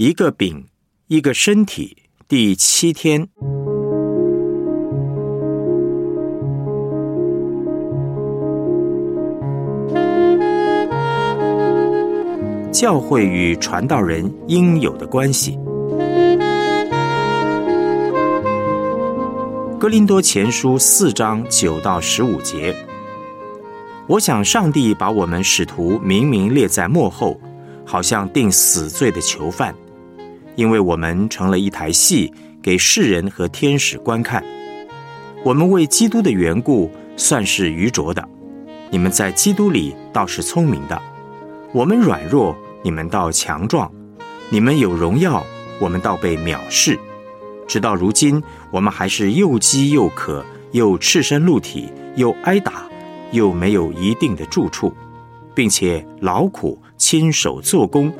一个饼，一个身体，第七天。教会与传道人应有的关系。哥林多前书四章九到十五节，我想上帝把我们使徒明明列在幕后，好像定死罪的囚犯，因为我们成了一台戏，给世人和天使观看。我们为基督的缘故算是愚拙的，你们在基督里倒是聪明的。我们软弱。你们倒强壮，你们有荣耀，我们倒被藐视。直到如今，我们还是又饥又渴，又赤身露体，又挨打，又没有一定的住处，并且劳苦亲手做工，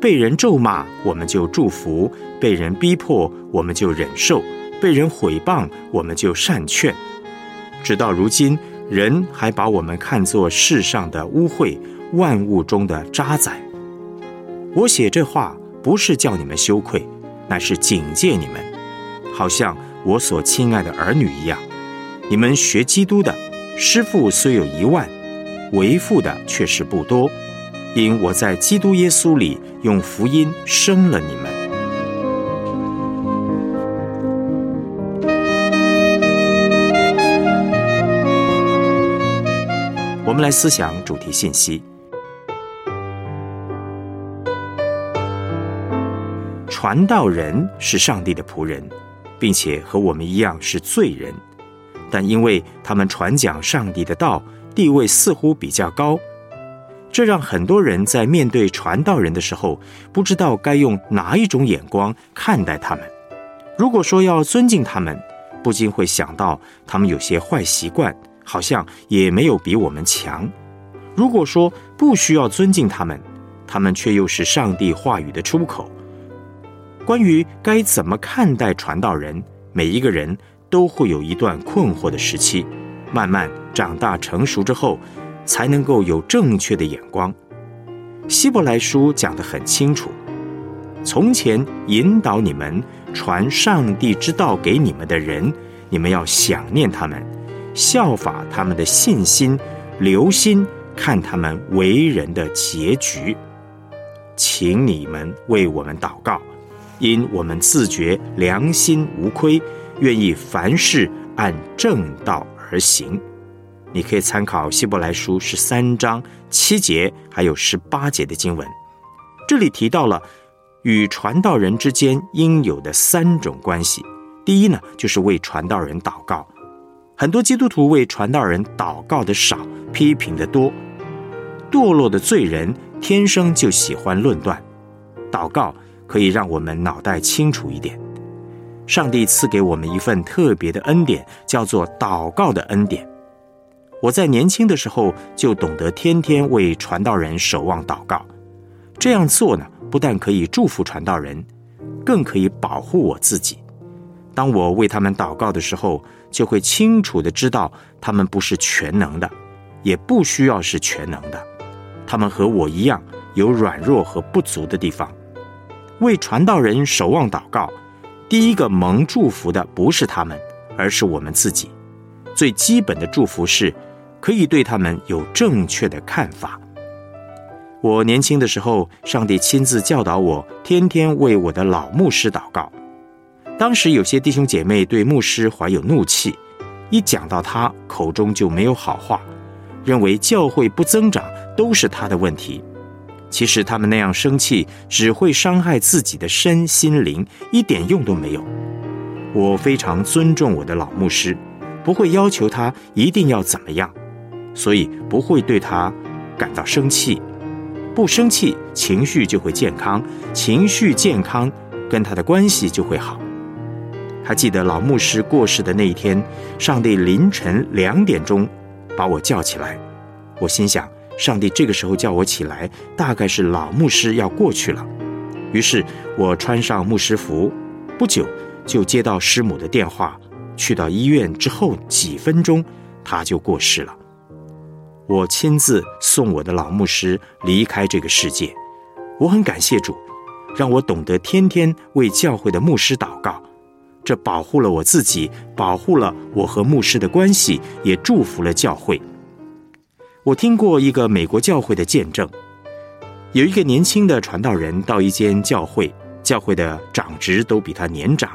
被人咒骂，我们就祝福；被人逼迫，我们就忍受；被人毁谤，我们就善劝。直到如今，人还把我们看作世上的污秽，万物中的渣滓。我写这话不是叫你们羞愧，乃是警戒你们，好像我所亲爱的儿女一样。你们学基督的师傅虽有一万，为父的却是不多，因我在基督耶稣里用福音生了你们。我们来思想主题信息。传道人是上帝的仆人，并且和我们一样是罪人，但因为他们传讲上帝的道，地位似乎比较高，这让很多人在面对传道人的时候，不知道该用哪一种眼光看待他们。如果说要尊敬他们，不禁会想到他们有些坏习惯，好像也没有比我们强；如果说不需要尊敬他们，他们却又是上帝话语的出口。关于该怎么看待传道人，每一个人都会有一段困惑的时期，慢慢长大成熟之后，才能够有正确的眼光。希伯来书讲得很清楚：从前引导你们传上帝之道给你们的人，你们要想念他们，效法他们的信心，留心看他们为人的结局。请你们为我们祷告。因我们自觉良心无亏，愿意凡事按正道而行。你可以参考希伯来书十三章七节，还有十八节的经文。这里提到了与传道人之间应有的三种关系。第一呢，就是为传道人祷告。很多基督徒为传道人祷告的少，批评的多。堕落的罪人天生就喜欢论断，祷告。可以让我们脑袋清楚一点。上帝赐给我们一份特别的恩典，叫做祷告的恩典。我在年轻的时候就懂得天天为传道人守望祷告。这样做呢，不但可以祝福传道人，更可以保护我自己。当我为他们祷告的时候，就会清楚的知道他们不是全能的，也不需要是全能的。他们和我一样有软弱和不足的地方。为传道人守望祷告，第一个蒙祝福的不是他们，而是我们自己。最基本的祝福是，可以对他们有正确的看法。我年轻的时候，上帝亲自教导我，天天为我的老牧师祷告。当时有些弟兄姐妹对牧师怀有怒气，一讲到他，口中就没有好话，认为教会不增长都是他的问题。其实他们那样生气，只会伤害自己的身心灵，一点用都没有。我非常尊重我的老牧师，不会要求他一定要怎么样，所以不会对他感到生气。不生气，情绪就会健康；情绪健康，跟他的关系就会好。还记得老牧师过世的那一天，上帝凌晨两点钟把我叫起来，我心想。上帝这个时候叫我起来，大概是老牧师要过去了。于是我穿上牧师服，不久就接到师母的电话。去到医院之后几分钟，他就过世了。我亲自送我的老牧师离开这个世界。我很感谢主，让我懂得天天为教会的牧师祷告。这保护了我自己，保护了我和牧师的关系，也祝福了教会。我听过一个美国教会的见证，有一个年轻的传道人到一间教会，教会的长职都比他年长，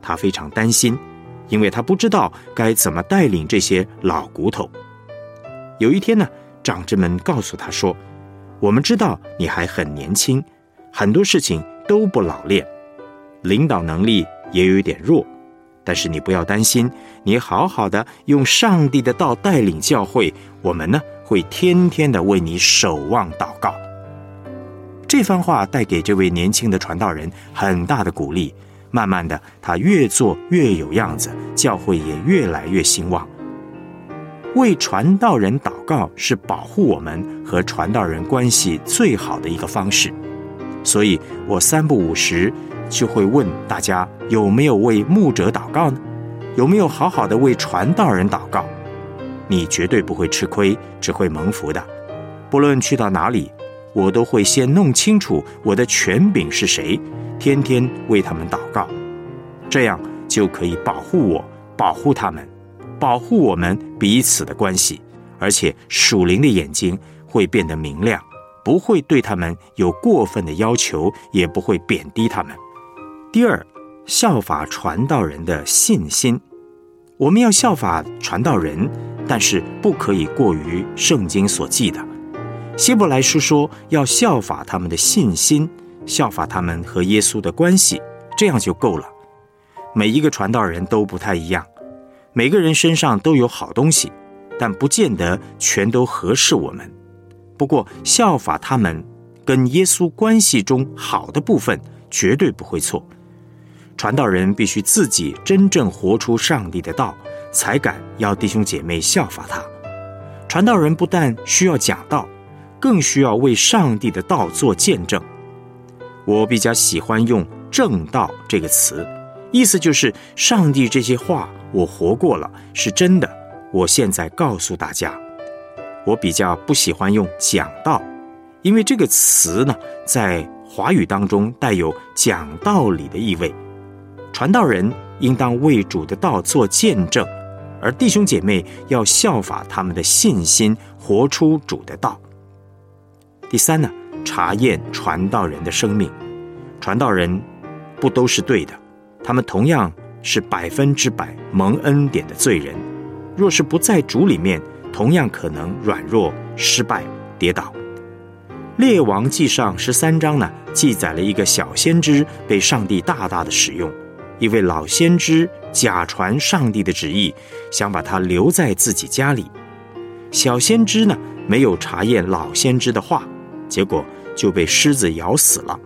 他非常担心，因为他不知道该怎么带领这些老骨头。有一天呢，长者们告诉他说：“我们知道你还很年轻，很多事情都不老练，领导能力。”也有一点弱，但是你不要担心，你好好的用上帝的道带领教会，我们呢会天天的为你守望祷告。这番话带给这位年轻的传道人很大的鼓励，慢慢的他越做越有样子，教会也越来越兴旺。为传道人祷告是保护我们和传道人关系最好的一个方式，所以我三不五时。就会问大家有没有为牧者祷告呢？有没有好好的为传道人祷告？你绝对不会吃亏，只会蒙福的。不论去到哪里，我都会先弄清楚我的权柄是谁，天天为他们祷告，这样就可以保护我，保护他们，保护我们彼此的关系，而且属灵的眼睛会变得明亮，不会对他们有过分的要求，也不会贬低他们。第二，效法传道人的信心。我们要效法传道人，但是不可以过于圣经所记的。希伯来书说要效法他们的信心，效法他们和耶稣的关系，这样就够了。每一个传道人都不太一样，每个人身上都有好东西，但不见得全都合适我们。不过效法他们跟耶稣关系中好的部分，绝对不会错。传道人必须自己真正活出上帝的道，才敢要弟兄姐妹效法他。传道人不但需要讲道，更需要为上帝的道做见证。我比较喜欢用“正道”这个词，意思就是上帝这些话我活过了，是真的。我现在告诉大家，我比较不喜欢用“讲道”，因为这个词呢，在华语当中带有讲道理的意味。传道人应当为主的道做见证，而弟兄姐妹要效法他们的信心，活出主的道。第三呢，查验传道人的生命，传道人不都是对的，他们同样是百分之百蒙恩典的罪人。若是不在主里面，同样可能软弱、失败、跌倒。列王记上十三章呢，记载了一个小先知被上帝大大的使用。一位老先知假传上帝的旨意，想把他留在自己家里。小先知呢，没有查验老先知的话，结果就被狮子咬死了。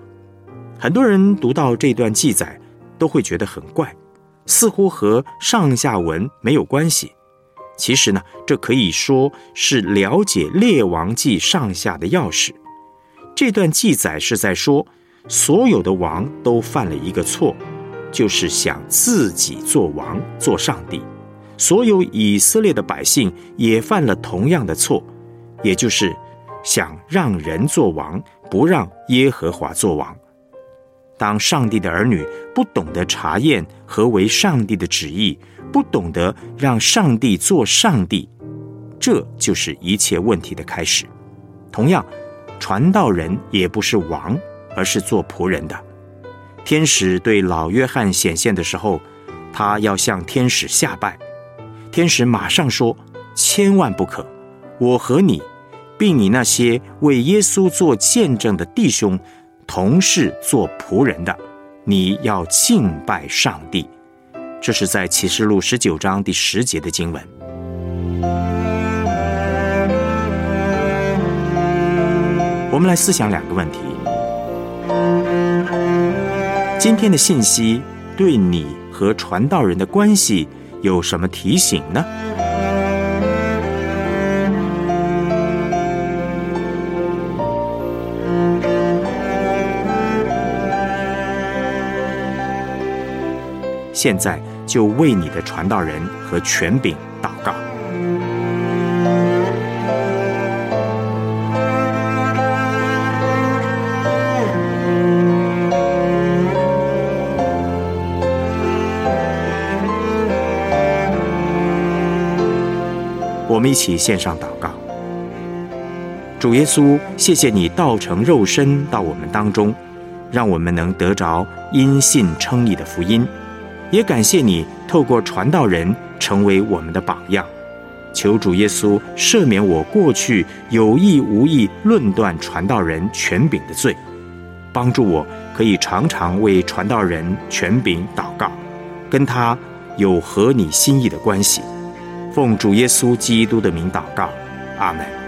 很多人读到这段记载，都会觉得很怪，似乎和上下文没有关系。其实呢，这可以说是了解《列王记》上下的钥匙。这段记载是在说，所有的王都犯了一个错。就是想自己做王做上帝，所有以色列的百姓也犯了同样的错，也就是想让人做王，不让耶和华做王。当上帝的儿女不懂得查验何为上帝的旨意，不懂得让上帝做上帝，这就是一切问题的开始。同样，传道人也不是王，而是做仆人的。天使对老约翰显现的时候，他要向天使下拜。天使马上说：“千万不可！我和你，并你那些为耶稣做见证的弟兄，同是做仆人的，你要敬拜上帝。”这是在启示录十九章第十节的经文。我们来思想两个问题。今天的信息对你和传道人的关系有什么提醒呢？现在就为你的传道人和权柄祷告。我们一起献上祷告。主耶稣，谢谢你道成肉身到我们当中，让我们能得着因信称义的福音。也感谢你透过传道人成为我们的榜样。求主耶稣赦免我过去有意无意论断传道人权柄的罪，帮助我可以常常为传道人权柄祷告，跟他有合你心意的关系。奉主耶稣基督的名祷告，阿门。